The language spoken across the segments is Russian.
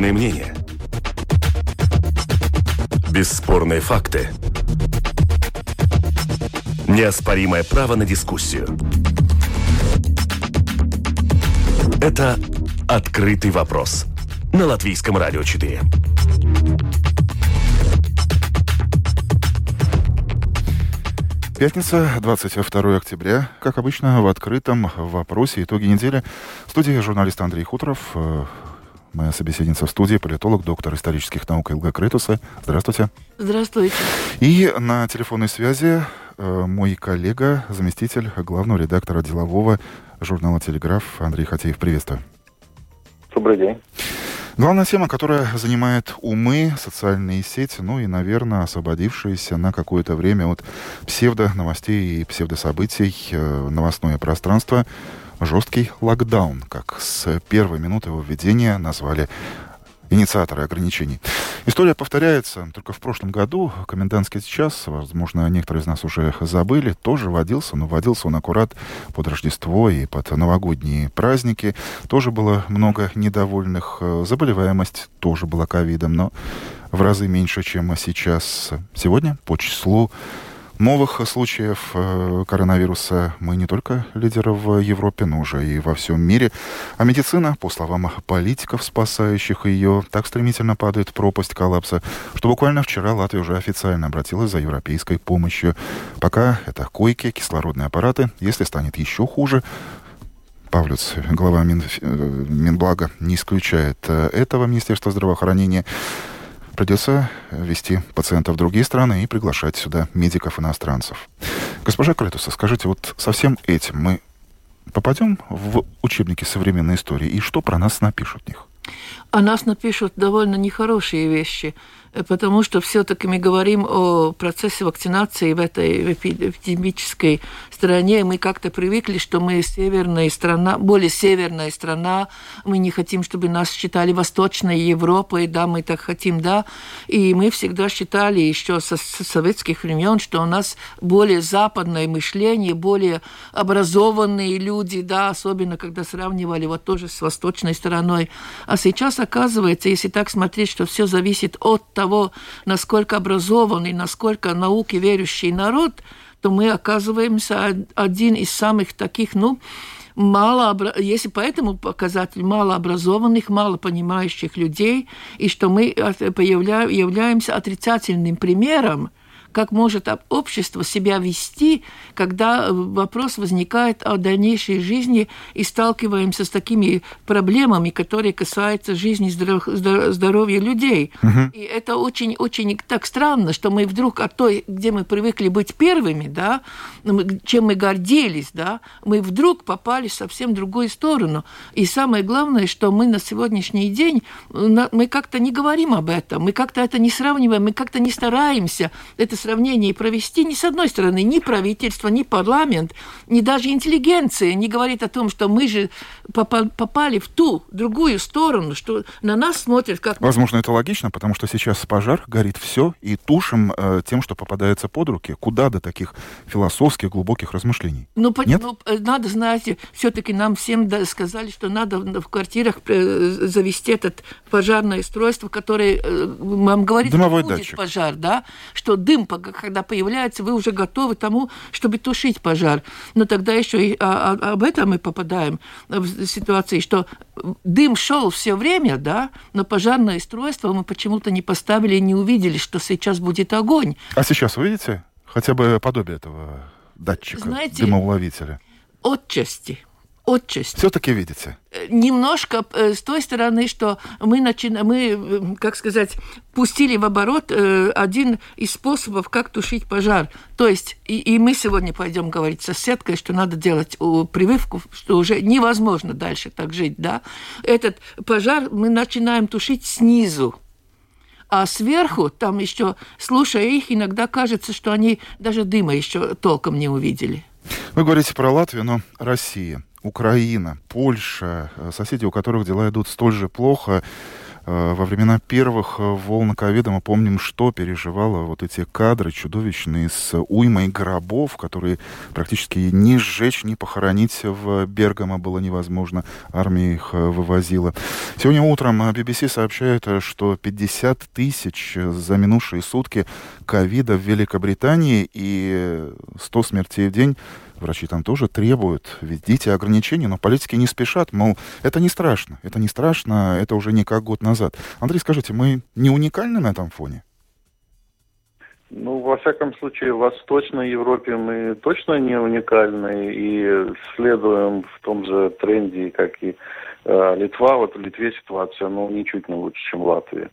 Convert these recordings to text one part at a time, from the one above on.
Бесспорные мнения. Бесспорные факты. Неоспоримое право на дискуссию. Это «Открытый вопрос» на Латвийском радио 4. Пятница, 22 октября. Как обычно, в открытом вопросе итоги недели. В студии журналист Андрей Хуторов. Моя собеседница в студии, политолог, доктор исторических наук Илга Крытуса. Здравствуйте. Здравствуйте. И на телефонной связи э, мой коллега, заместитель главного редактора делового журнала «Телеграф» Андрей Хатеев. Приветствую. Добрый день. Главная тема, которая занимает умы, социальные сети, ну и, наверное, освободившиеся на какое-то время от псевдо-новостей и псевдособытий э, новостное пространство, жесткий локдаун, как с первой минуты его введения назвали инициаторы ограничений. История повторяется. Только в прошлом году комендантский час, возможно, некоторые из нас уже забыли, тоже водился, но водился он аккурат под Рождество и под новогодние праздники. Тоже было много недовольных. Заболеваемость тоже была ковидом, но в разы меньше, чем сейчас. Сегодня по числу новых случаев э, коронавируса мы не только лидеры в Европе, но уже и во всем мире. А медицина, по словам политиков, спасающих ее, так стремительно падает в пропасть коллапса, что буквально вчера Латвия уже официально обратилась за европейской помощью. Пока это койки, кислородные аппараты. Если станет еще хуже, Павлюц, глава Мин, э, Минблага, не исключает э, этого Министерства здравоохранения придется вести пациентов в другие страны и приглашать сюда медиков-иностранцев. Госпожа Кретуса, скажите, вот со всем этим мы попадем в учебники современной истории, и что про нас напишут в них? О нас напишут довольно нехорошие вещи – потому что все-таки мы говорим о процессе вакцинации в этой эпидемической стране. Мы как-то привыкли, что мы северная страна, более северная страна. Мы не хотим, чтобы нас считали Восточной Европой, да, мы так хотим, да. И мы всегда считали еще со советских времен, что у нас более западное мышление, более образованные люди, да, особенно когда сравнивали вот тоже с восточной стороной. А сейчас оказывается, если так смотреть, что все зависит от того, насколько образованный, насколько науке верующий народ, то мы оказываемся один из самых таких, ну, мало, если по этому показателю малообразованных, мало понимающих людей, и что мы являемся отрицательным примером как может общество себя вести, когда э, вопрос возникает о дальнейшей жизни и сталкиваемся с такими проблемами, которые касаются жизни здоровья людей. Угу. И это очень-очень так странно, что мы вдруг от той, где мы привыкли быть первыми, да, чем мы гордились, да, мы вдруг попали в совсем другую сторону. И самое главное, что мы на сегодняшний день, мы как-то не говорим об этом, мы как-то это не сравниваем, мы как-то не стараемся это сравнение провести ни с одной стороны, ни правительство, ни парламент, ни даже интеллигенция не говорит о том, что мы же попали в ту другую сторону, что на нас смотрят как... Возможно, это логично, потому что сейчас пожар, горит все, и тушим э, тем, что попадается под руки. Куда до таких философских, глубоких размышлений? Ну, Нет? ну э, надо, знаете, все-таки нам всем сказали, что надо в квартирах э, завести этот пожарное устройство, которое э, вам говорит, Дымовой что будет датчик. пожар, да, что дым когда появляется, вы уже готовы тому, чтобы тушить пожар. Но тогда еще и а, а, об этом мы попадаем в ситуации, что дым шел все время, да, но пожарное устройство мы почему-то не поставили, не увидели, что сейчас будет огонь. А сейчас вы видите хотя бы подобие этого датчика, Знаете, дымоуловителя? Отчасти отчасти. Все-таки видите? Э, немножко э, с той стороны, что мы, начи... мы, э, как сказать, пустили в оборот один из способов, как тушить пожар. То есть, и, и мы сегодня пойдем говорить с соседкой, что надо делать прививку, что уже невозможно дальше так жить, да. Этот пожар мы начинаем тушить снизу. А сверху, там еще, слушая их, иногда кажется, что они даже дыма еще толком не увидели. Вы говорите про Латвию, но Россия – Украина, Польша, э, соседи, у которых дела идут столь же плохо, Э, во времена первых э, волн ковида мы помним, что переживало вот эти кадры чудовищные с уймой гробов, которые практически ни сжечь, ни похоронить в Бергамо было невозможно. Армия их вывозила. Сегодня утром BBC сообщает, что 50 тысяч за минувшие сутки ковида в Великобритании и 100 смертей в день Врачи там тоже требуют, введите ограничения, но политики не спешат, мол, это не страшно, это не страшно, это уже не как год назад. Андрей, скажите, мы не уникальны на этом фоне? Ну, во всяком случае, в Восточной Европе мы точно не уникальны и следуем в том же тренде, как и э, Литва. Вот в Литве ситуация, ну, ничуть не лучше, чем в Латвии.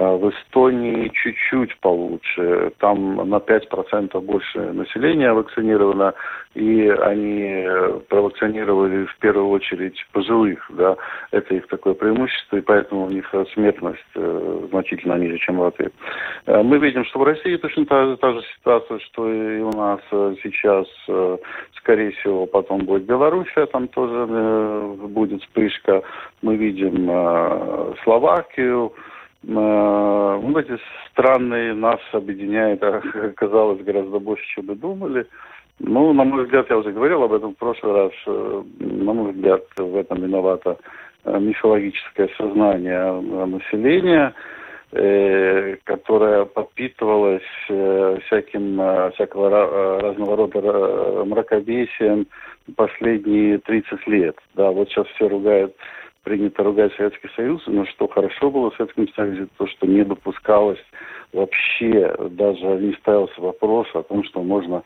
Э, в Эстонии чуть-чуть получше. Там на 5% больше населения вакцинировано, и они э, провакцинировали в первую очередь пожилых. Да? Это их такое преимущество, и поэтому у них смертность э, значительно ниже, чем в Латвии. Мы видим, что в России точно та, та же ситуация, что и у нас сейчас, скорее всего, потом будет Белоруссия, там тоже будет вспышка. Мы видим Словакию, ну, эти страны нас объединяют, оказалось, гораздо больше, чем мы думали. Ну, на мой взгляд, я уже говорил об этом в прошлый раз, э, на мой взгляд, в этом виновато э, мифологическое сознание населения, которое подпитывалось всяким, всякого разного рода мракобесием последние 30 лет. Да, вот сейчас все ругают принято ругать Советский Союз, но что хорошо было в Советском Союзе, то, что не допускалось вообще, даже не ставился вопрос о том, что можно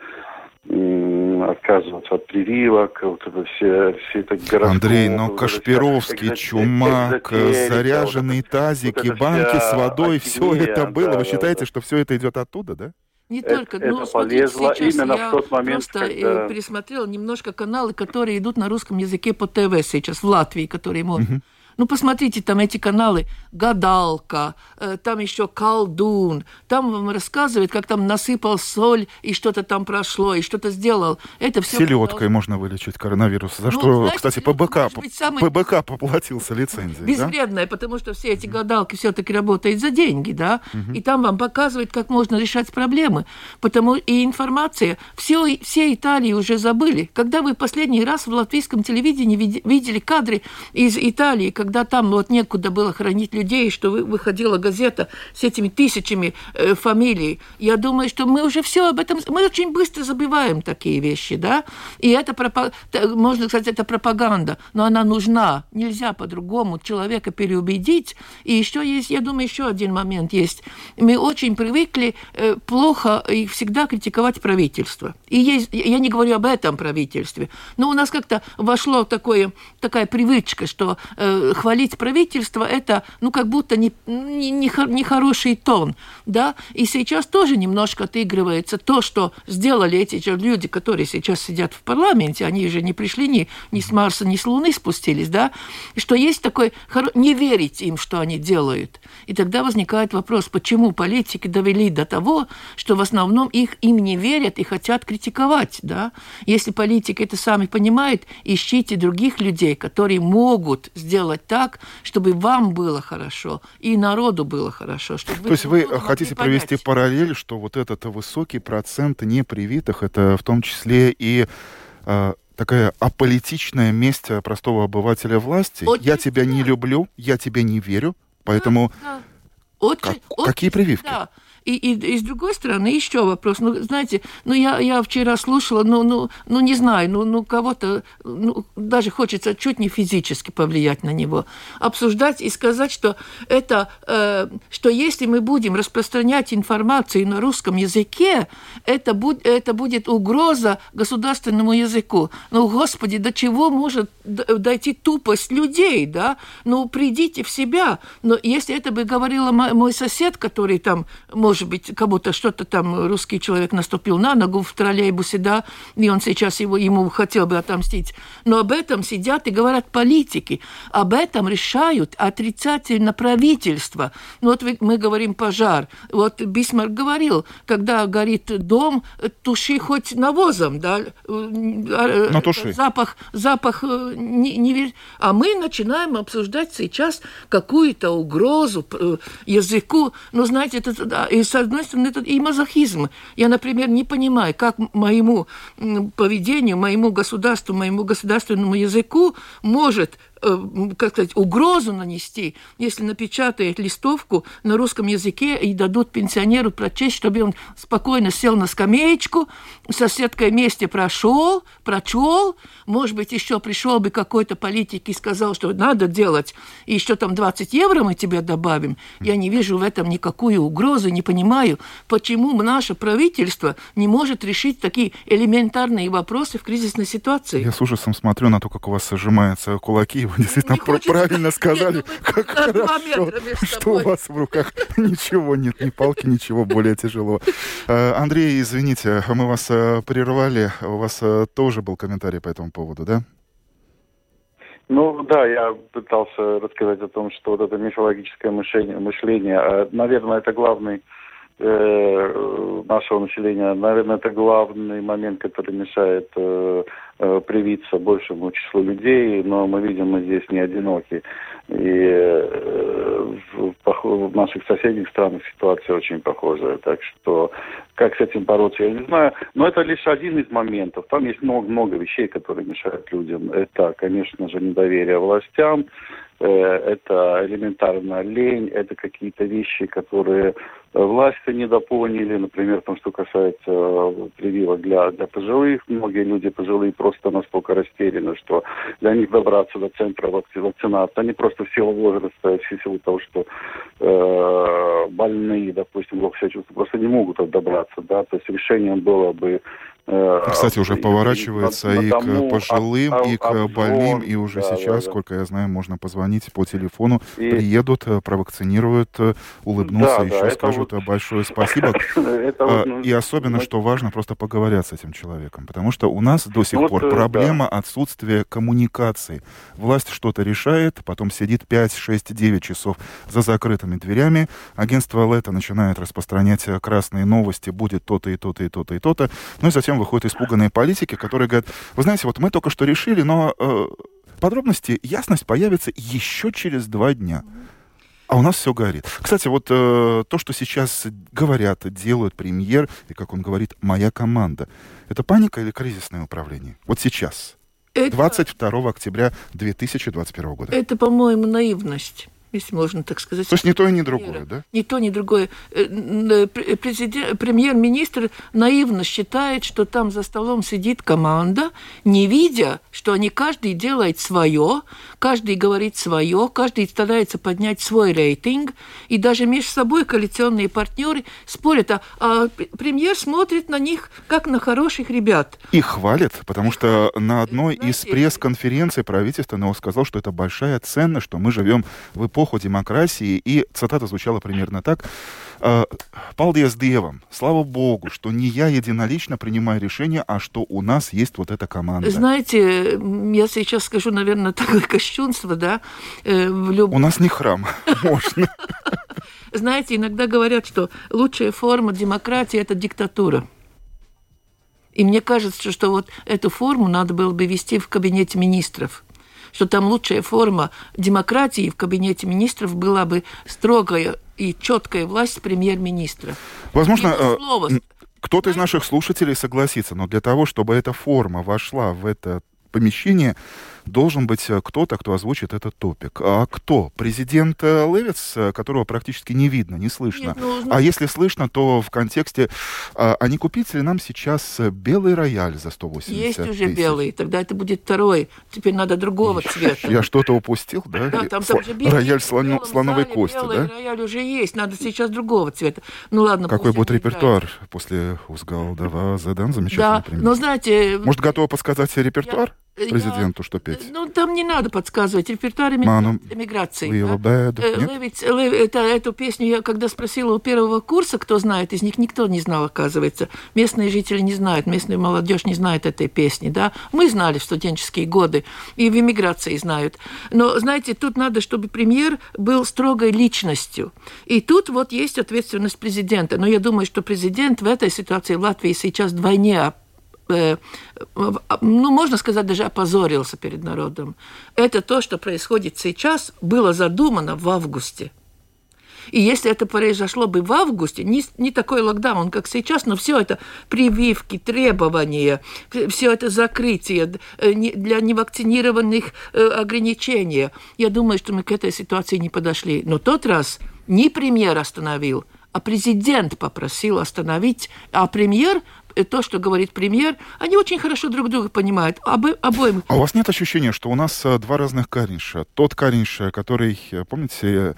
отказываться от прививок, вот это все, все это городское... Андрей, но ну, Кашпировский, экзотер... Чумак, заряженные вот, тазики, вот банки с водой, все это было. Да, Вы считаете, да. что все это идет оттуда, да? Не это, только, это ну, смотрите, сейчас именно я в тот момент, просто э, когда... пересмотрела немножко каналы, которые идут на русском языке по ТВ сейчас в Латвии, которые можно. Угу. Ну, посмотрите, там эти каналы «Гадалка», э, там еще «Колдун», там вам рассказывают, как там насыпал соль, и что-то там прошло, и что-то сделал. Это все... Селедкой можно вылечить коронавирус, за ну, что, знаете, кстати, ПБК, быть, самый... ПБК поплатился лицензией. Безвредная, да? потому что все эти гадалки все-таки работают за деньги, да, угу. и там вам показывают, как можно решать проблемы. Потому и информация, все, все Италии уже забыли. Когда вы последний раз в латвийском телевидении видели кадры из Италии, когда там вот некуда было хранить людей, что выходила газета с этими тысячами э, фамилий, я думаю, что мы уже все об этом, мы очень быстро забываем такие вещи, да, и это, можно сказать, это пропаганда, но она нужна, нельзя по-другому человека переубедить, и еще есть, я думаю, еще один момент есть, мы очень привыкли э, плохо и всегда критиковать правительство, и есть, я не говорю об этом правительстве, но у нас как-то вошло такое, такая привычка, что э, хвалить правительство это, ну, как будто не, не, не хороший тон, да, и сейчас тоже немножко отыгрывается то, что сделали эти же люди, которые сейчас сидят в парламенте, они же не пришли ни, ни с Марса, ни с Луны спустились, да, и что есть такой, не верить им, что они делают. И тогда возникает вопрос, почему политики довели до того, что в основном их им не верят и хотят критиковать, да. Если политики это сами понимают, ищите других людей, которые могут сделать так, чтобы вам было хорошо и народу было хорошо. Чтобы То есть вы хотите провести параллель, что вот этот высокий процент непривитых, это в том числе и э, такая аполитичная месть простого обывателя власти. Очень я тебя да. не люблю, я тебе не верю, поэтому да, да. Очень, как, очень, какие прививки? Да. И, и, и с другой стороны, еще вопрос. Ну, знаете, ну, я, я вчера слушала, ну, ну, ну, не знаю, ну, ну кого-то, ну, даже хочется чуть не физически повлиять на него, обсуждать и сказать, что это, э, что если мы будем распространять информацию на русском языке, это, буд, это будет угроза государственному языку. Ну, Господи, до чего может дойти тупость людей, да? Ну, придите в себя. Но если это бы говорила мой сосед, который там, может может быть, как будто что-то там русский человек наступил на ногу в троллейбусе, да, и он сейчас его, ему хотел бы отомстить. Но об этом сидят и говорят политики. Об этом решают отрицательно правительство. Ну, вот мы говорим пожар. Вот Бисмарк говорил, когда горит дом, туши хоть навозом, да. Но туши. Запах, запах не, не... А мы начинаем обсуждать сейчас какую-то угрозу языку. Ну, знаете, это, да, и с одной стороны, это и мазохизм. Я, например, не понимаю, как моему поведению, моему государству, моему государственному языку может как сказать, угрозу нанести, если напечатают листовку на русском языке и дадут пенсионеру прочесть, чтобы он спокойно сел на скамеечку, соседкой вместе прошел, прочел, может быть, еще пришел бы какой-то политик и сказал, что надо делать, и еще там 20 евро мы тебе добавим. Я не вижу в этом никакую угрозу, не понимаю, почему наше правительство не может решить такие элементарные вопросы в кризисной ситуации. Я с ужасом смотрю на то, как у вас сжимаются кулаки, действительно хочется... правильно сказали. Ну, как хорошо, что у вас в руках ничего нет, ни палки, ничего более тяжелого. Э, Андрей, извините, мы вас э, прервали. У вас э, тоже был комментарий по этому поводу, да? Ну да, я пытался рассказать о том, что вот это мифологическое мышление, мышление наверное, это главный нашего населения, наверное, это главный момент, который мешает э, Э, привиться большему числу людей, но мы видим, мы здесь не одиноки. И э, в, наших соседних странах ситуация очень похожая. Так что как с этим бороться, я не знаю. Но это лишь один из моментов. Там есть много-много вещей, которые мешают людям. Это, конечно же, недоверие властям, э, это элементарная лень, это какие-то вещи, которые власти недопоняли, например, там, что касается прививок для, для пожилых. Многие люди пожилые просто настолько растеряны, что для них добраться до центра вакцинации, они просто в силу возраста, в силу того, что э, больные, допустим, плохо себя чувствуют, просто не могут добраться, да, то есть решением было бы Э, Кстати, уже поворачивается и, и к пожилым, и к больным, и уже да, сейчас, да, сколько я знаю, можно позвонить по телефону, и... приедут, э, провакцинируют, э, улыбнутся, да, еще да, скажут вот... большое спасибо. А, ну, и особенно, что важно, просто поговорят с этим человеком, потому что у нас до сих пор проблема отсутствия коммуникации. Власть что-то решает, потом сидит 5, 6, 9 часов за закрытыми дверями, агентство Лето начинает распространять красные новости, будет то-то и то-то и то-то и то-то, ну и затем затем выходят испуганные политики, которые говорят, вы знаете, вот мы только что решили, но э, подробности, ясность появится еще через два дня. А у нас все горит. Кстати, вот э, то, что сейчас говорят, делают премьер, и как он говорит, моя команда, это паника или кризисное управление? Вот сейчас. Это... 22 октября 2021 года. Это, по-моему, наивность если можно так сказать. То есть ни то ни другое, да? Ни то, ни другое. Э, э, премьер-министр наивно считает, что там за столом сидит команда, не видя, что они каждый делает свое, каждый говорит свое, каждый старается поднять свой рейтинг, и даже между собой коалиционные партнеры спорят, а, а премьер смотрит на них как на хороших ребят. И хвалит, потому что на одной Знаете, из пресс-конференций правительство сказал, что это большая ценность, что мы живем в эпоху эпоху демократии, и цитата звучала примерно так. «Э, «Палдиес Девам, слава Богу, что не я единолично принимаю решение, а что у нас есть вот эта команда». Знаете, я сейчас скажу, наверное, такое кощунство, да? Э, в люб... У нас не храм, можно. Знаете, иногда говорят, что лучшая форма демократии – это диктатура. И мне кажется, что вот эту форму надо было бы вести в кабинете министров что там лучшая форма демократии в кабинете министров была бы строгая и четкая власть премьер-министра. Возможно, э, кто-то из наших слушателей согласится, но для того, чтобы эта форма вошла в это помещение, должен быть э, кто-то, кто озвучит этот топик. А кто? Президент э, Левиц, э, которого практически не видно, не слышно. Нет, а если слышно, то в контексте, а, а не купить ли нам сейчас белый рояль за 180 Есть уже тысяч? белый, тогда это будет второй. Теперь надо другого цвета. Я что-то упустил, да? Да, там, там же белый, рояль слон, слоновой зале, кости, белый да? рояль уже есть, надо сейчас другого цвета. Ну ладно. Какой будет репертуар после Узгалдова задан? Замечательный Да, но знаете... Может, готова подсказать репертуар? Я президенту, что петь? Ну, там не надо подсказывать. Репертуар Ману, эмиграции. Лила Левиц, Лев, это, эту песню я когда спросила у первого курса, кто знает из них, никто не знал, оказывается. Местные жители не знают, местная молодежь не знает этой песни. Да? Мы знали в студенческие годы, и в эмиграции знают. Но, знаете, тут надо, чтобы премьер был строгой личностью. И тут вот есть ответственность президента. Но я думаю, что президент в этой ситуации в Латвии сейчас вдвойне Э, ну, можно сказать, даже опозорился перед народом. Это то, что происходит сейчас, было задумано в августе. И если это произошло бы в августе, не, не такой локдаун, как сейчас, но все это прививки, требования, все это закрытие э, для невакцинированных э, ограничения, я думаю, что мы к этой ситуации не подошли. Но тот раз не премьер остановил, а президент попросил остановить, а премьер то, что говорит премьер, они очень хорошо друг друга понимают, об, обоим. А у вас нет ощущения, что у нас э, два разных Каринша? Тот Каринш, который, э, помните,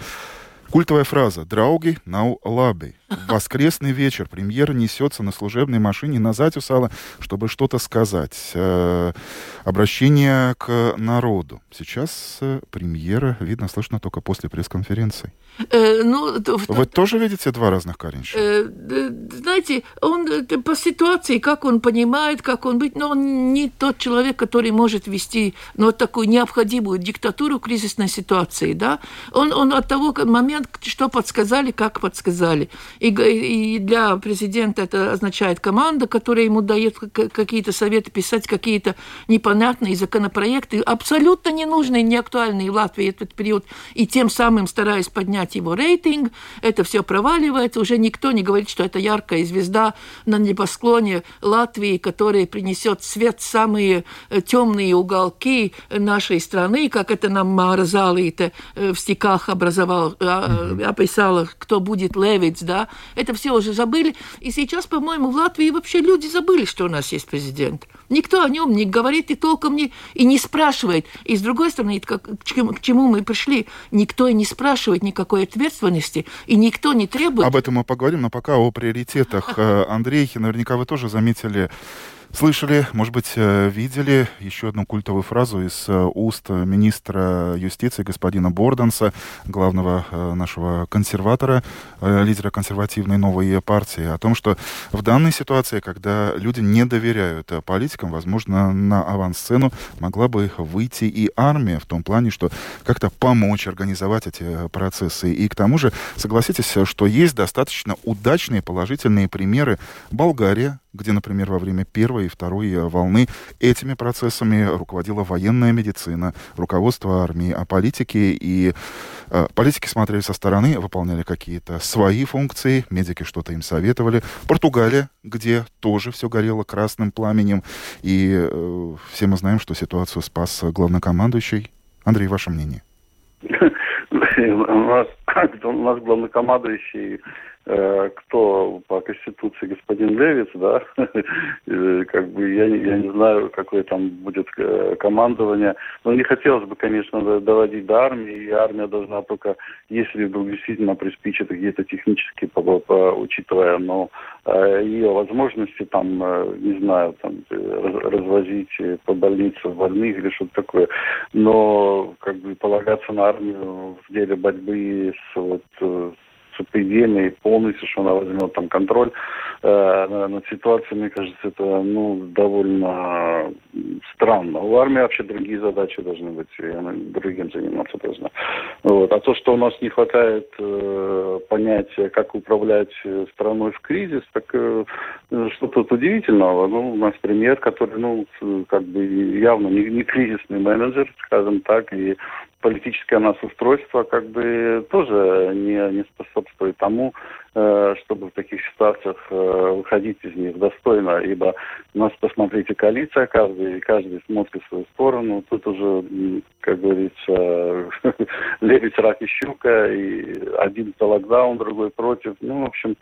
Культовая фраза «Драуги нау лаби». В воскресный вечер премьер несется на служебной машине на Затюсала, чтобы что-то сказать. Э, обращение к народу. Сейчас э, премьера видно, слышно только после пресс-конференции. Э, ну, Вы то, тоже видите два разных Каринча? Э, знаете, он э, по ситуации, как он понимает, как он быть, но он не тот человек, который может вести ну, такую необходимую диктатуру в кризисной ситуации. Да? Он, он от того момента, что подсказали, как подсказали. И, и для президента это означает команда, которая ему дает какие-то советы, писать какие-то непонятные законопроекты, абсолютно ненужные, неактуальные в Латвии этот период, и тем самым стараясь поднять его рейтинг, это все проваливается, уже никто не говорит, что это яркая звезда на небосклоне Латвии, которая принесет свет в самые э, темные уголки нашей страны, как это нам Марзали э, в стихах образовал, mm-hmm. описала, кто будет Левиц, да, это все уже забыли. И сейчас, по-моему, в Латвии вообще люди забыли, что у нас есть президент. Никто о нем не говорит и толком не, и не спрашивает. И с другой стороны, как, к, чему, к чему мы пришли, никто и не спрашивает никакой ответственности, и никто не требует... Об этом мы поговорим, но пока о приоритетах. Э, Андрей, наверняка вы тоже заметили Слышали, может быть, э, видели еще одну культовую фразу из э, уст министра юстиции господина Борданса, главного э, нашего консерватора, лидера консервативной новой партии, о том, что в данной ситуации, когда люди не доверяют политикам, возможно, на авансцену могла бы выйти и армия в том плане, что как-то помочь организовать эти процессы. И к тому же, согласитесь, что есть достаточно удачные положительные примеры. Болгария, где, например, во время первой и второй э, волны этими процессами руководила военная медицина, руководство армии, а политики и э, политики смотрели со стороны, выполняли какие-то свои функции, медики что-то им советовали. Португалия, где тоже все горело красным пламенем, и э, все мы знаем, что ситуацию спас главнокомандующий. Андрей, ваше мнение? У нас, главнокомандующий кто по Конституции господин Левиц, да, как бы я, я не знаю, какое там будет э, командование. Но не хотелось бы, конечно, доводить до армии, и армия должна только, если вдруг действительно приспичит какие-то технические, по, по, учитывая, но э, ее возможности там, не знаю, там развозить по больницам больных или что-то такое. Но как бы полагаться на армию в деле борьбы с вот с эпидемией полностью, что она возьмет там контроль э, над ситуацией, мне кажется, это ну, довольно странно. У армии вообще другие задачи должны быть, и она другим заниматься должна. Вот. А то, что у нас не хватает э, понятия, как управлять страной в кризис, так э, что тут удивительного. Ну, у нас премьер, который, ну, как бы явно не, не кризисный менеджер, скажем так, и политическое нас устройство как бы тоже не, не способствует тому, э, чтобы в таких ситуациях э, выходить из них достойно, ибо у нас, посмотрите, коалиция, каждый, каждый смотрит в свою сторону, тут уже, как говорится, лебедь, рак и щука, и один за локдаун, другой против, ну, в общем,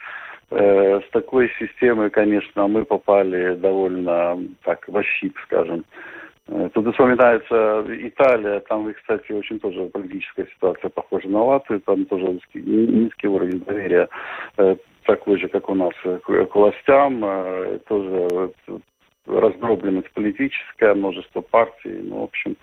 э, с такой системой, конечно, мы попали довольно так в ощип, скажем. Э, тут вспоминается Италия, там, кстати, очень тоже политическая ситуация похожа на Латвию, там тоже низкий, низкий уровень доверия, э, такой же, как у нас, к властям, э, тоже раздробленность политическая, множество партий, ну, в общем,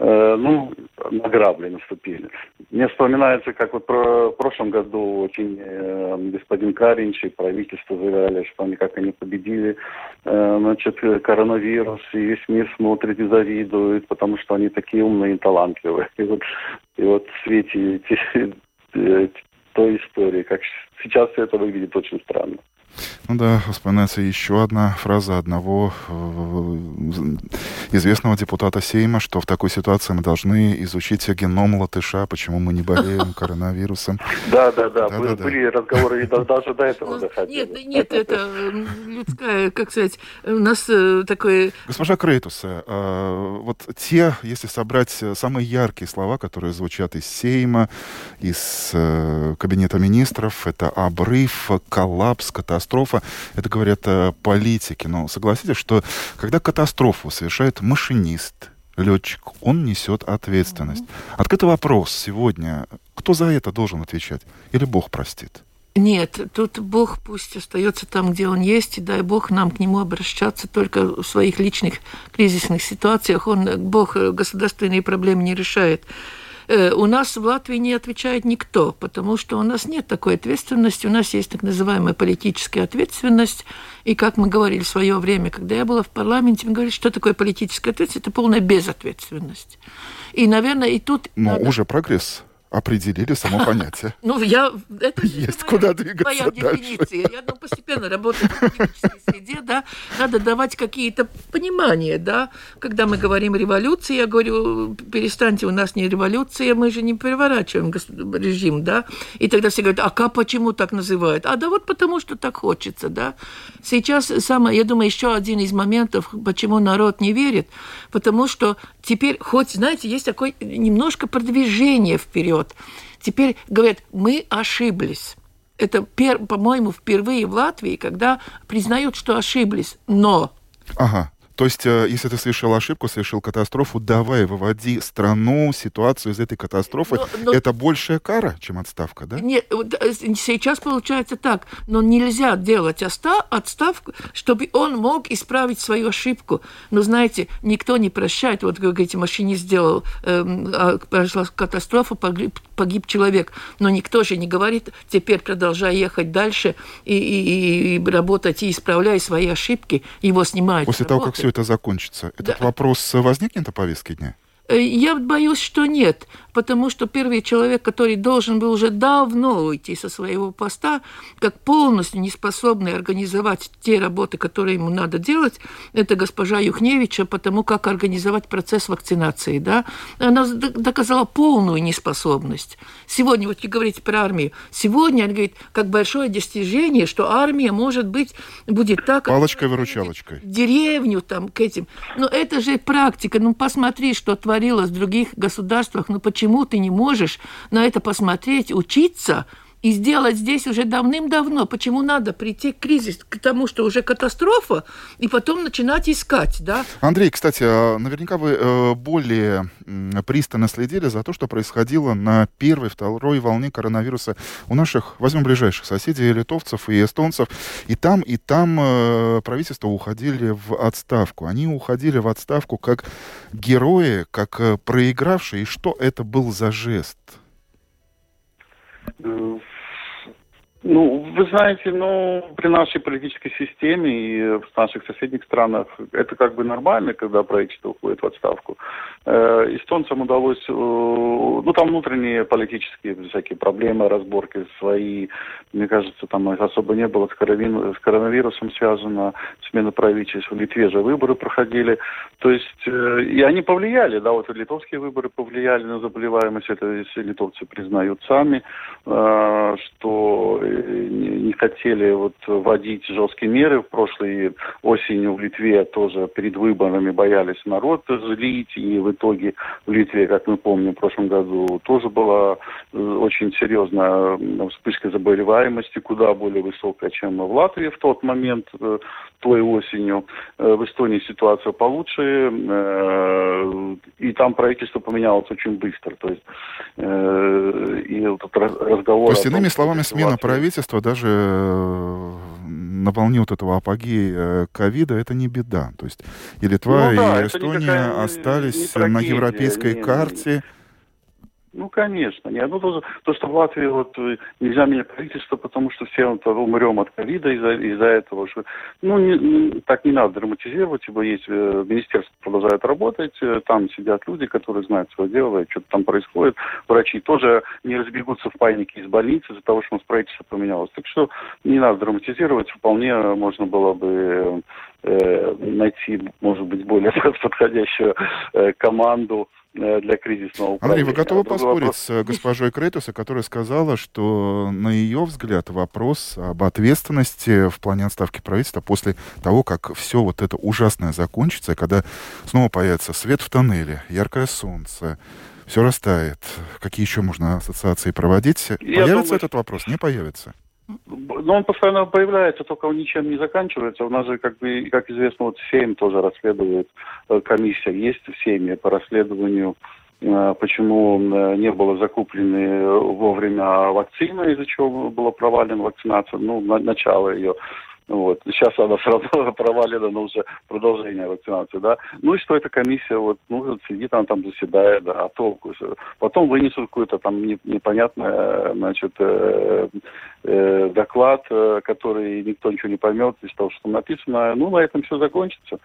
э, ну, на наступили. Мне вспоминается, как вот про, в прошлом году очень э, господин Каринч и правительство заявляли, что они как они победили, э, значит, коронавирус, и весь мир смотрит и завидует, потому что они такие умные и талантливые. И вот, и вот в свете э, той истории, как сейчас все это выглядит очень странно. Ну да, вспоминается еще одна фраза одного э, известного депутата Сейма, что в такой ситуации мы должны изучить геном латыша, почему мы не болеем коронавирусом. Да, да, да, были разговоры, даже до этого ну, доходили. Нет, нет, это людская, как сказать, у нас э, такое... Госпожа Крейтус, э, вот те, если собрать самые яркие слова, которые звучат из Сейма, из Кабинета министров, это обрыв, коллапс, катастрофа, катастрофа, это говорят э, политики. Но согласитесь, что когда катастрофу совершает машинист, летчик, он несет ответственность. Открытый вопрос сегодня, кто за это должен отвечать? Или Бог простит? Нет, тут Бог пусть остается там, где Он есть, и дай Бог нам к Нему обращаться только в своих личных кризисных ситуациях. Он, Бог, государственные проблемы не решает. Э, у нас в Латвии не отвечает никто, потому что у нас нет такой ответственности, у нас есть так называемая политическая ответственность, и как мы говорили в свое время, когда я была в парламенте, мы говорили, что такое политическая ответственность, это полная безответственность. И, наверное, и тут... Но надо... уже прогресс определили само понятие. Ну, я... Это Есть куда двигаться Моя дефиниция. Я ну, постепенно работаю в академической среде, да. Надо давать какие-то понимания, да. Когда мы говорим революции, я говорю, перестаньте, у нас не революция, мы же не переворачиваем режим, да. И тогда все говорят, а как, почему так называют? А да вот потому, что так хочется, да. Сейчас самое, я думаю, еще один из моментов, почему народ не верит, потому что теперь хоть, знаете, есть такое немножко продвижение вперед. Теперь говорят, мы ошиблись. Это, по-моему, впервые в Латвии, когда признают, что ошиблись. Но Ага. То есть, э, если ты совершил ошибку, совершил катастрофу, давай выводи страну, ситуацию из этой катастрофы. Но, но... Это большая кара, чем отставка, да? Нет, э, сейчас получается так. Но нельзя делать отставку, чтобы он мог исправить свою ошибку. Но знаете, никто не прощает. Вот, как говорите, машинист сделал, э, произошла катастрофа, погиб, погиб человек. Но никто же не говорит, теперь продолжай ехать дальше и, и, и работать, и исправляй свои ошибки. Его снимают После того, как все это закончится? Этот да. вопрос возникнет на повестке дня? Э, я боюсь, что нет, потому что первый человек, который должен был уже давно уйти со своего поста, как полностью неспособный организовать те работы, которые ему надо делать, это госпожа Юхневича, потому как организовать процесс вакцинации. Да? Она доказала полную неспособность. Сегодня, вот вы говорите про армию, сегодня, она говорит, как большое достижение, что армия, может быть, будет так... Палочкой-выручалочкой. Деревню там к этим. Но это же практика. Ну, посмотри, что творится творилось в других государствах, но почему ты не можешь на это посмотреть, учиться и сделать здесь уже давным-давно. Почему надо прийти к кризису, к тому, что уже катастрофа, и потом начинать искать, да? Андрей, кстати, а наверняка вы э, более пристально следили за то, что происходило на первой, второй волне коронавируса у наших, возьмем ближайших соседей, литовцев и эстонцев. И там, и там э, правительства уходили в отставку. Они уходили в отставку как герои, как э, проигравшие. И что это был за жест? Ну, вы знаете, ну, при нашей политической системе и в наших соседних странах это как бы нормально, когда правительство уходит в отставку. Э, эстонцам удалось, э, ну, там внутренние политические всякие проблемы, разборки свои, мне кажется, там особо не было с, коронавирусом, с коронавирусом связано, смена правительства, в Литве же выборы проходили, то есть, э, и они повлияли, да, вот литовские выборы повлияли на заболеваемость, это если литовцы признают сами, что не хотели вот вводить жесткие меры в прошлой осенью в Литве тоже перед выборами боялись народ злить, и в итоге в Литве, как мы помним, в прошлом году тоже была э, очень серьезная вспышка заболеваемости, куда более высокая, чем в Латвии в тот момент, э, той осенью. Э, в Эстонии ситуация получше, и там правительство поменялось очень быстро. То есть, и этот разговор... То есть, иными словами, смена правительства даже на волне вот этого апогея ковида это не беда. То есть и Литва, ну, да, и Эстония остались не на европейской не, карте. Не, ну, конечно. Нет. Ну, то, то, что в Латвии вот э, нельзя менять правительство, потому что все вот, умрем от ковида из-за из этого. Что, ну, не, не, так не надо драматизировать, ибо есть э, министерство продолжает работать, э, там сидят люди, которые знают свое дело, что-то там происходит. Врачи тоже не разбегутся в панике из больницы из-за того, что правительство поменялось. Так что не надо драматизировать, вполне можно было бы найти, может быть, более подходящую э, команду Э, для кризисного управления. Андрей, вы готовы поспорить вопрос... с госпожой Крейтуса, которая сказала, что, на ее взгляд, вопрос об ответственности в плане отставки правительства после того, как все вот это ужасное закончится, когда снова появится свет в тоннеле, яркое солнце, все растает. Какие еще можно ассоциации проводить? Я появится думаю... этот вопрос? Не появится? Ну, он постоянно появляется, только он ничем не заканчивается. У нас же, как бы, как известно, вот Сейм тоже расследует, э, комиссия есть в Сейме по расследованию, э, почему э, не было закуплены вовремя вакцины, из-за чего была провалена вакцинация, ну, начало ее. Вот. Сейчас она все равно провалена, но уже продолжение вакцинации, да. Ну и что эта комиссия, вот, ну, сидит она там заседает, да, а толку. Потом вынесут какой-то там непонятный, значит, э, э, доклад, э, который никто ничего не поймет из того, что написано. Ну, на этом все закончится.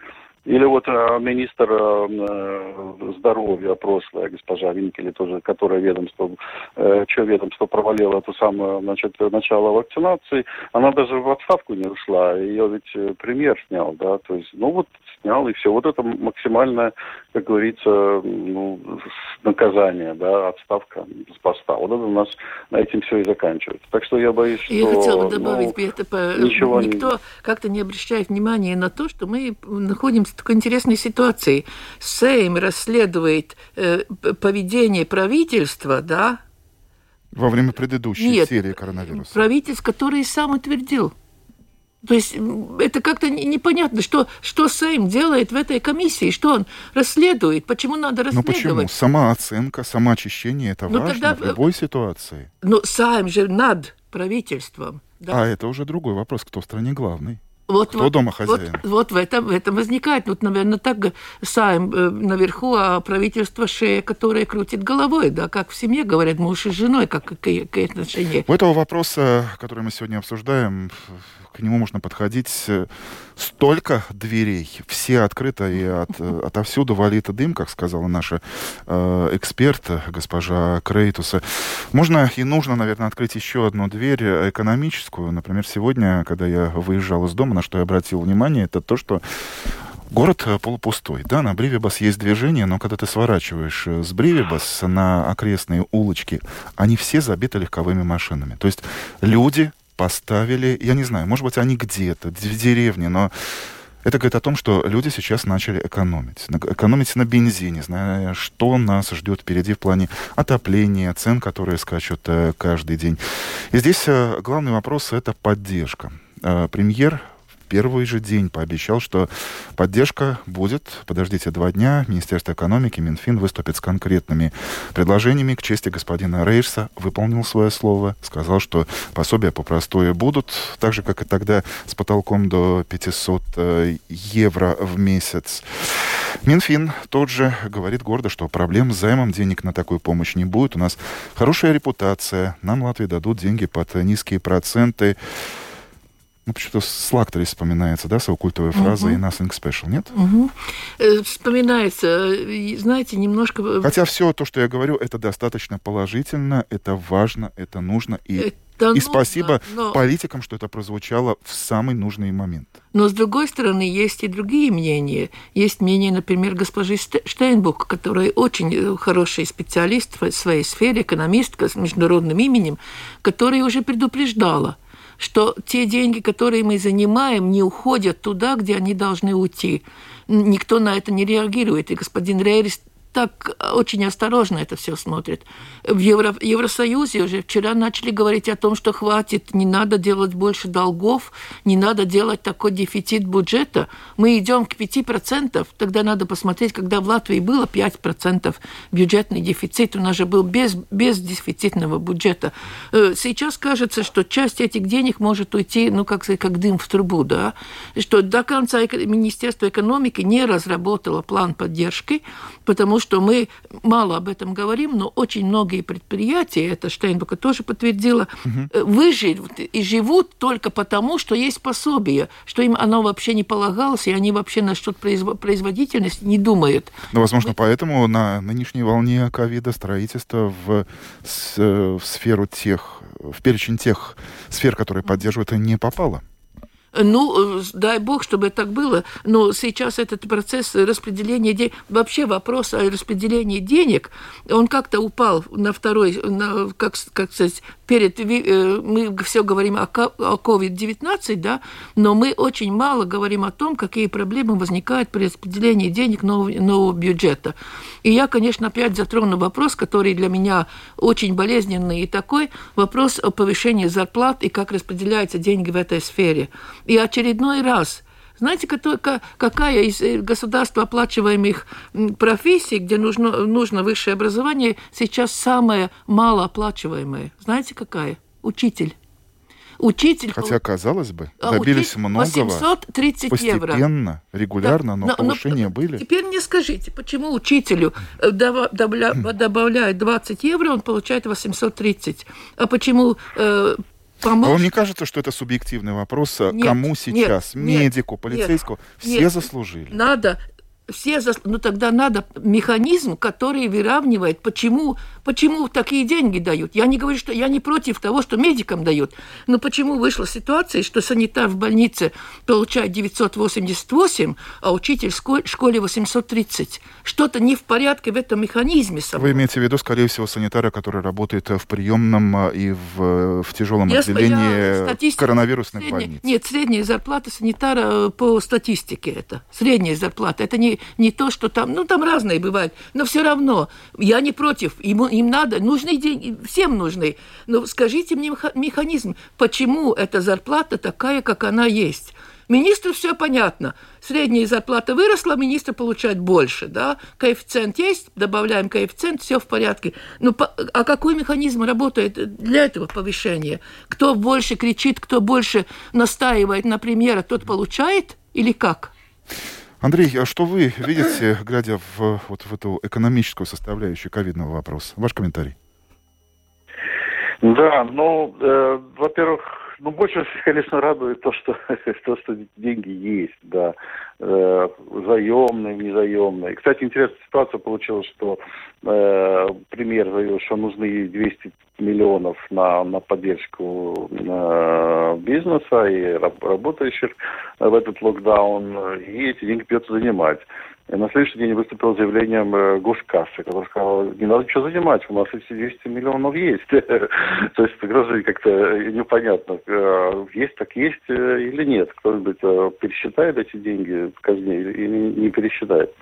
Или вот э, министр э, здоровья прошлое, госпожа Винкели, тоже, которая ведомство, э, что ведомство провалило эту самую, значит, начало вакцинации, она даже в отставку не ушла, ее ведь э, премьер снял, да, то есть, ну вот снял, и все. Вот это максимальное, как говорится, ну, наказание, да, отставка с поста. Вот это у нас на этим все и заканчивается. Так что я боюсь, что... Я хотела бы добавить, ну, это ничего никто не... как-то не обращает внимания на то, что мы находимся в такой интересной ситуации. Сейм расследует э, поведение правительства, да, во время предыдущей Нет, серии коронавируса. Правительство, которое сам утвердил. То есть это как-то непонятно, что, что Сейм делает в этой комиссии, что он расследует, почему надо расследовать. Ну почему? Сама оценка, самоочищение, это ну, важно тогда, в любой ситуации. Но Сейм же над правительством. Да? А это уже другой вопрос, кто в стране главный. Вот, Кто вот, дома хозяин? Вот, вот в, этом, в этом возникает. Вот, наверное, так Сайм э, наверху, а правительство шея, которое крутит головой, да, как в семье говорят, муж и женой, как какие, какие отношения. У этого вопроса, который мы сегодня обсуждаем, к нему можно подходить э, столько дверей, все открыто и от, э, отовсюду валит дым, как сказала наша э, эксперт, госпожа Крейтуса. Можно и нужно, наверное, открыть еще одну дверь экономическую. Например, сегодня, когда я выезжал из дома, на что я обратил внимание, это то, что Город э, полупустой. Да, на Бривибас есть движение, но когда ты сворачиваешь с Бривибас на окрестные улочки, они все забиты легковыми машинами. То есть люди поставили, я не знаю, может быть, они где-то, в деревне, но это говорит о том, что люди сейчас начали экономить. Экономить на бензине, зная, что нас ждет впереди в плане отопления, цен, которые скачут э, каждый день. И здесь э, главный вопрос — это поддержка. Э, премьер первый же день пообещал, что поддержка будет. Подождите два дня. Министерство экономики, Минфин выступит с конкретными предложениями. К чести господина Рейерса выполнил свое слово. Сказал, что пособия по простое будут. Так же, как и тогда, с потолком до 500 э, евро в месяц. Минфин тот же говорит гордо, что проблем с займом денег на такую помощь не будет. У нас хорошая репутация. Нам Латвии дадут деньги под низкие проценты. Ну, почему-то Слактори вспоминается, да, своя культовая фраза угу. и nothing special, нет? Угу. Вспоминается, знаете, немножко... Э, Хотя все то, что я говорю, это достаточно положительно, это важно, это нужно. И, это и нужно, спасибо но... политикам, что это прозвучало в самый нужный момент. Но, с другой стороны, есть и другие мнения. Есть мнение, например, госпожи Штейнбук, которая очень э, хороший специалист в своей сфере, экономистка с международным именем, которая уже предупреждала – что те деньги, которые мы занимаем, не уходят туда, где они должны уйти. Никто на это не реагирует. И господин Рейрис так очень осторожно это все смотрит. В Евро, Евросоюзе уже вчера начали говорить о том, что хватит, не надо делать больше долгов, не надо делать такой дефицит бюджета. Мы идем к 5%, тогда надо посмотреть, когда в Латвии было 5% бюджетный дефицит, у нас же был без, без дефицитного бюджета. Э, сейчас кажется, что часть этих денег может уйти, ну, как как дым в трубу, да, что до конца Министерство экономики не разработало план поддержки, потому что мы мало об этом говорим, но очень многие предприятия, это Штейнбека тоже подтвердила, угу. выживут и живут только потому, что есть пособие, что им оно вообще не полагалось, и они вообще на счет производительности не думают. Ну, возможно, мы... поэтому на нынешней волне ковида строительство в, в сферу тех, в перечень тех сфер, которые поддерживают, не попало. Ну, дай бог, чтобы так было, но сейчас этот процесс распределения денег, вообще вопрос о распределении денег, он как-то упал на второй, на, как, как сказать, перед, э, мы все говорим о COVID-19, да, но мы очень мало говорим о том, какие проблемы возникают при распределении денег нового, нового бюджета. И я, конечно, опять затрону вопрос, который для меня очень болезненный и такой, вопрос о повышении зарплат и как распределяются деньги в этой сфере. И очередной раз – знаете, какая из э, государства оплачиваемых профессий, где нужно, нужно высшее образование, сейчас самая малооплачиваемая? Знаете, какая? Учитель. Учитель... Хотя, казалось бы, а, добились учитель многого. 830 постепенно, евро. регулярно, да, но, но повышения но, были. Теперь мне скажите, почему учителю э, добавляют 20 евро, он получает 830, а почему э, А вам не кажется, что это субъективный вопрос? Нет, Кому сейчас? Нет, медику, полицейскому? Нет, все нет, заслужили. Надо все, зас... ну тогда надо механизм, который выравнивает, почему, почему такие деньги дают. Я не говорю, что я не против того, что медикам дают, но почему вышла ситуация, что санитар в больнице получает 988, а учитель в школе 830. Что-то не в порядке в этом механизме. Вы имеете в виду, скорее всего, санитара, который работает в приемном а, и в, в тяжелом я, отделении я, коронавирусных средняя, больниц? Нет, средняя зарплата санитара по статистике это. Средняя зарплата. Это не не, то, что там, ну, там разные бывают, но все равно, я не против, им, им надо, нужны деньги, всем нужны. Но скажите мне механизм, почему эта зарплата такая, как она есть? Министру все понятно. Средняя зарплата выросла, министр получает больше. Да? Коэффициент есть, добавляем коэффициент, все в порядке. Но по, а какой механизм работает для этого повышения? Кто больше кричит, кто больше настаивает на примере, тот получает или как? Андрей, а что вы видите, глядя в, вот в эту экономическую составляющую ковидного вопроса? Ваш комментарий. Да, ну, э, во-первых, ну, больше, конечно, радует то, что, то, что деньги есть, да, э, заемные, незаемные. Кстати, интересная ситуация получилась, что э, премьер заявил, что нужны 200 миллионов на, на поддержку э, бизнеса и работающих в этот локдаун, и эти деньги придется занимать. На следующий день выступил с заявлением э, госкассы, который сказал, не надо ничего занимать, у нас эти 200 миллионов есть. То есть граждане как-то непонятно, э, есть так есть э, или нет. Кто-нибудь пересчитает эти деньги в казне или не пересчитает.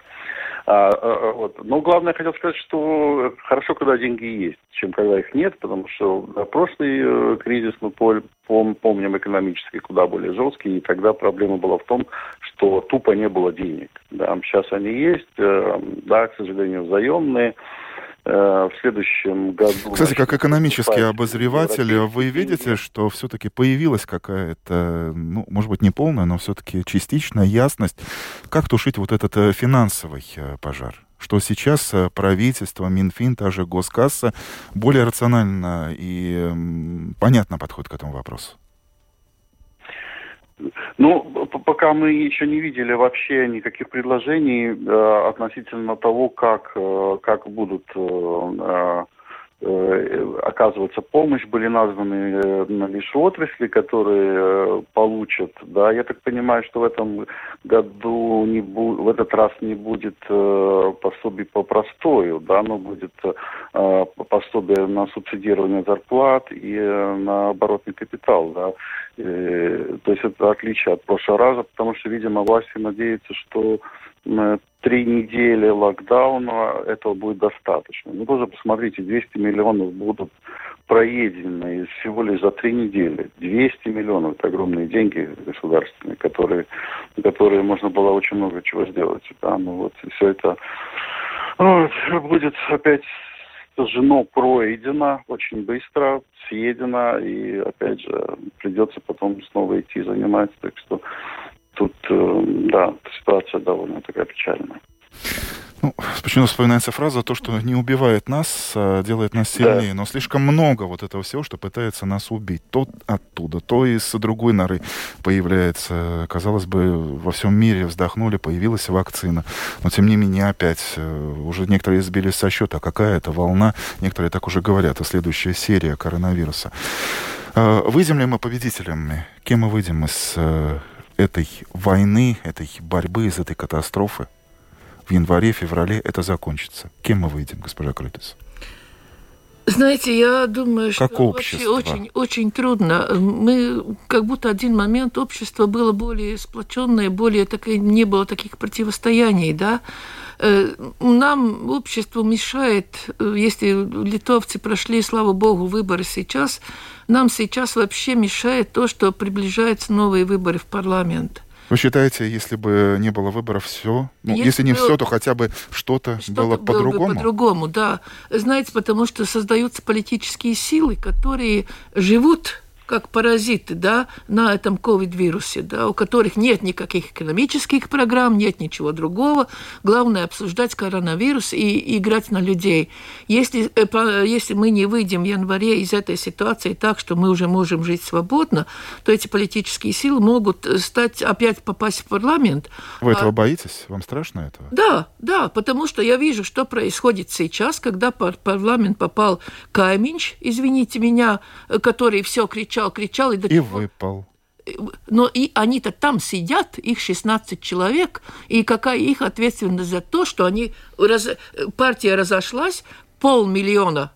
А, а, а, вот. Но главное, я хотел сказать, что хорошо, когда деньги есть, чем когда их нет, потому что прошлый э, кризис мы пом помним экономический, куда более жесткий, и тогда проблема была в том, что тупо не было денег. Да, сейчас они есть, э, да, к сожалению, заемные, в следующем году. Кстати, как экономический обозреватель, вы видите, что все-таки появилась какая-то, ну, может быть, не полная, но все-таки частичная ясность, как тушить вот этот э, финансовый э, пожар? Что сейчас правительство, Минфин, та же Госкасса более рационально и понятно подходит к этому вопросу? Ну, пока мы еще не видели вообще никаких предложений э, относительно того, как, э, как будут э, э, оказываться помощь, были названы э, лишь отрасли, которые э, получат. Да, я так понимаю, что в этом году не бу- в этот раз не будет э, пособий по простою, да, но будет э, пособие на субсидирование зарплат и э, на оборотный капитал, да. Э, то есть это отличие от прошлого раза, потому что, видимо, власти надеются, что три недели локдауна этого будет достаточно. Ну, тоже посмотрите, 200 миллионов будут проедены всего лишь за три недели. 200 миллионов – это огромные деньги государственные, которые, которые можно было очень много чего сделать. Да? Ну вот, и все это ну, будет опять сожжено, пройдено очень быстро, съедено, и опять же придется потом снова идти заниматься. Так что тут, э, да, ситуация довольно такая печальная. Ну, почему вспоминается фраза, то, что не убивает нас, а делает нас сильнее, да. но слишком много вот этого всего, что пытается нас убить. То оттуда, то из другой норы появляется. Казалось бы, во всем мире вздохнули, появилась вакцина. Но, тем не менее, опять, э, уже некоторые сбились со счета, какая это волна. Некоторые так уже говорят, а следующая серия коронавируса. Э, выйдем ли мы победителями? Кем мы выйдем из этой войны, этой борьбы, из этой катастрофы? в январе-феврале это закончится. Кем мы выйдем, госпожа Крытис? Знаете, я думаю, как что общество. вообще очень, очень трудно. Мы как будто один момент общество было более сплоченное, более так, не было таких противостояний, да. Э, нам обществу мешает, э, если литовцы прошли, слава богу, выборы сейчас, нам сейчас вообще мешает то, что приближаются новые выборы в парламент. Вы считаете, если бы не было выборов, все? Ну, если, если не все, то хотя бы что-то что было по-другому? По-другому, да. Знаете, потому что создаются политические силы, которые живут как паразиты, да, на этом ковид-вирусе, да, у которых нет никаких экономических программ, нет ничего другого. Главное обсуждать коронавирус и играть на людей. Если, э, если мы не выйдем в январе из этой ситуации так, что мы уже можем жить свободно, то эти политические силы могут стать опять попасть в парламент. Вы этого а... боитесь? Вам страшно этого? Да, да, потому что я вижу, что происходит сейчас, когда парламент попал Каменч, извините меня, который все кричал кричал, кричал. И, до и выпал. Но и они-то там сидят, их 16 человек, и какая их ответственность за то, что они раз, партия разошлась, полмиллиона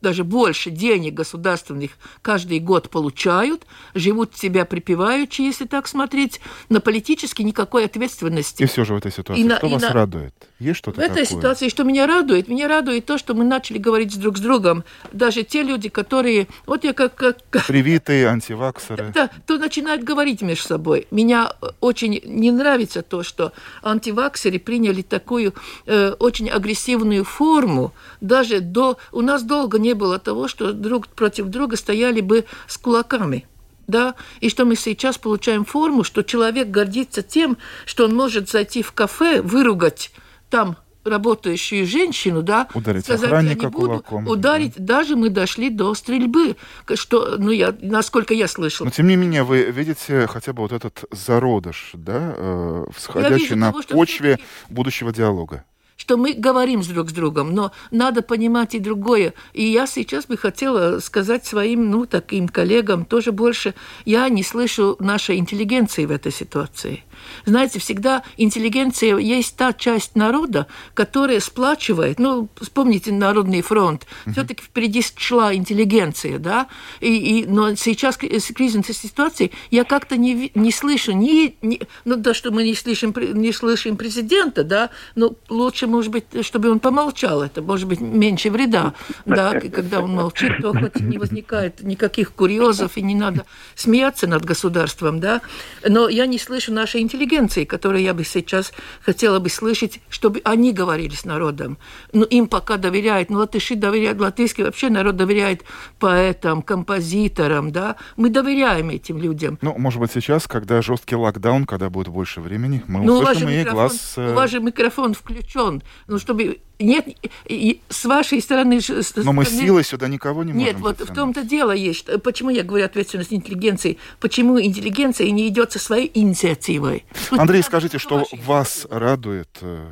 даже больше денег государственных каждый год получают, живут себя припеваючи, если так смотреть, на политически никакой ответственности. И все же в этой ситуации, и что на, вас на... радует? Есть что-то В этой такое? ситуации, что меня радует? Меня радует то, что мы начали говорить друг с другом. Даже те люди, которые... Вот я как... как... Привитые антиваксеры. Да, то начинают говорить между собой. Меня очень не нравится то, что антиваксеры приняли такую э, очень агрессивную форму. Даже до... У нас долго не было того, что друг против друга стояли бы с кулаками да, и что мы сейчас получаем форму, что человек гордится тем, что он может зайти в кафе, выругать там работающую женщину, да, ударить сказать, охранника я не буду, кулаком, ударить, да. даже мы дошли до стрельбы, что, ну, я, насколько я слышал. Но, тем не менее, вы видите хотя бы вот этот зародыш, да, э, всходящий на того, почве будущего диалога что мы говорим друг с другом, но надо понимать и другое. И я сейчас бы хотела сказать своим, ну, таким коллегам тоже больше, я не слышу нашей интеллигенции в этой ситуации. Знаете, всегда интеллигенция есть та часть народа, которая сплачивает. Ну, вспомните Народный фронт. Uh-huh. Все-таки впереди шла интеллигенция, да? И, и, но сейчас с кризисной ситуацией я как-то не, не слышу ни, ни... Ну, да, что мы не слышим, не слышим президента, да? Но лучше, может быть, чтобы он помолчал. Это, может быть, меньше вреда, да? Когда он молчит, то хоть не возникает никаких курьезов, и не надо смеяться над государством, да? Но я не слышу нашей интеллигенции, которую я бы сейчас хотела бы слышать, чтобы они говорили с народом. Но ну, им пока доверяют, ну, латыши доверяют, латышский вообще народ доверяет поэтам, композиторам, да. Мы доверяем этим людям. Ну, может быть, сейчас, когда жесткий локдаун, когда будет больше времени, мы ну, услышим и глаз... У вас же микрофон включен, ну, чтобы нет, и с вашей стороны... Но мы силой сюда никого не можем Нет, вот в том-то дело есть. Почему я говорю ответственность интеллигенции? Почему интеллигенция не идет со своей инициативой? Андрей, скажите, что вас радует, э,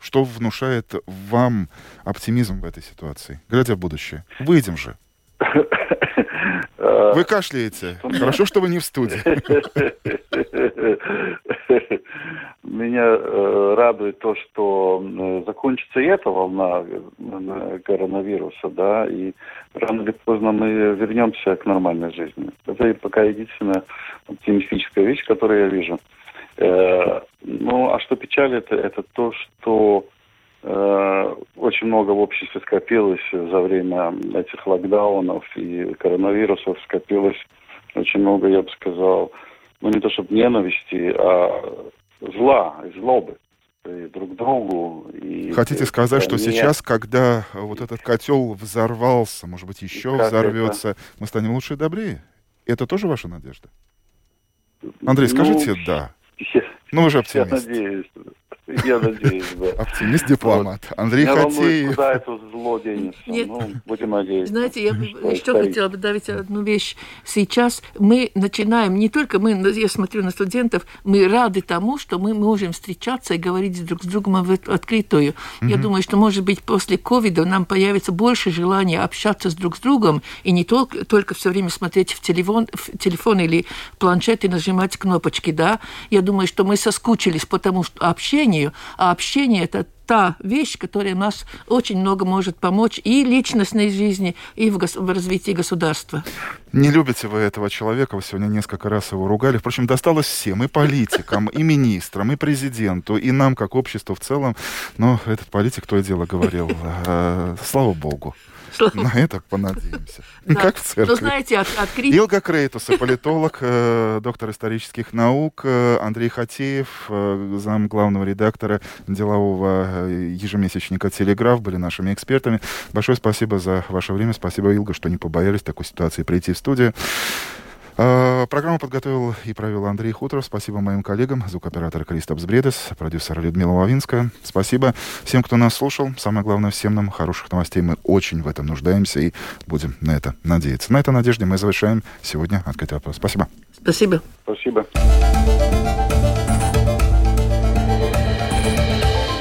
что внушает вам оптимизм в этой ситуации, глядя в будущее? Выйдем же. Вы кашляете. Хорошо, что вы не в студии. Меня э, радует то, что э, закончится и эта волна э, коронавируса, да, и рано или поздно мы вернемся к нормальной жизни. Это пока единственная оптимистическая вещь, которую я вижу. Ну, а что печалит, это то, что Э, очень много в обществе скопилось за время этих локдаунов и коронавирусов скопилось очень много, я бы сказал, ну не то чтобы ненависти, а зла, злобы друг другу. И Хотите сказать, что сейчас, когда вот этот котел взорвался, может быть, еще взорвется, это... мы станем лучше и добрее? Это тоже ваша надежда? Андрей, скажите ну, «да». Я, ну, вы же оптимист. Я надеюсь. Я надеюсь, да. Оптимист-дипломат. Вот. Андрей Меня Хатеев. куда это зло денется. Нет. Ну, будем надеяться. Знаете, я еще хотела бы добавить одну вещь. Сейчас мы начинаем, не только мы, я смотрю на студентов, мы рады тому, что мы можем встречаться и говорить друг с другом в открытую. Я думаю, что, может быть, после ковида нам появится больше желания общаться с друг с другом и не только, только все время смотреть в телефон, в телефон или планшет и нажимать кнопочки, да. Я думаю, что мы соскучились, потому что общение общению, а общение – это та вещь, которая нас очень много может помочь и личностной жизни, и в, в развитии государства. Не любите вы этого человека, вы сегодня несколько раз его ругали. Впрочем, досталось всем, и политикам, и министрам, и президенту, и нам, как обществу в целом. Но этот политик то и дело говорил. Э, слава богу. На это понадеемся. Как в церкви. Ну, знаете, от, от Илга Крейтуса, политолог, э, доктор исторических наук, э, Андрей Хатеев, э, зам главного редактора делового ежемесячника «Телеграф» были нашими экспертами. Большое спасибо за ваше время. Спасибо, Илга, что не побоялись такой ситуации прийти в студию. А, программу подготовил и провел Андрей Хуторов. Спасибо моим коллегам, звукоператор Кристопс Бредес, продюсер Людмила Лавинская. Спасибо всем, кто нас слушал. Самое главное, всем нам хороших новостей. Мы очень в этом нуждаемся и будем на это надеяться. На этой надежде мы завершаем сегодня открытый вопрос. Спасибо. Спасибо. Спасибо.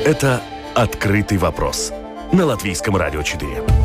Это «Открытый вопрос» на Латвийском радио 4.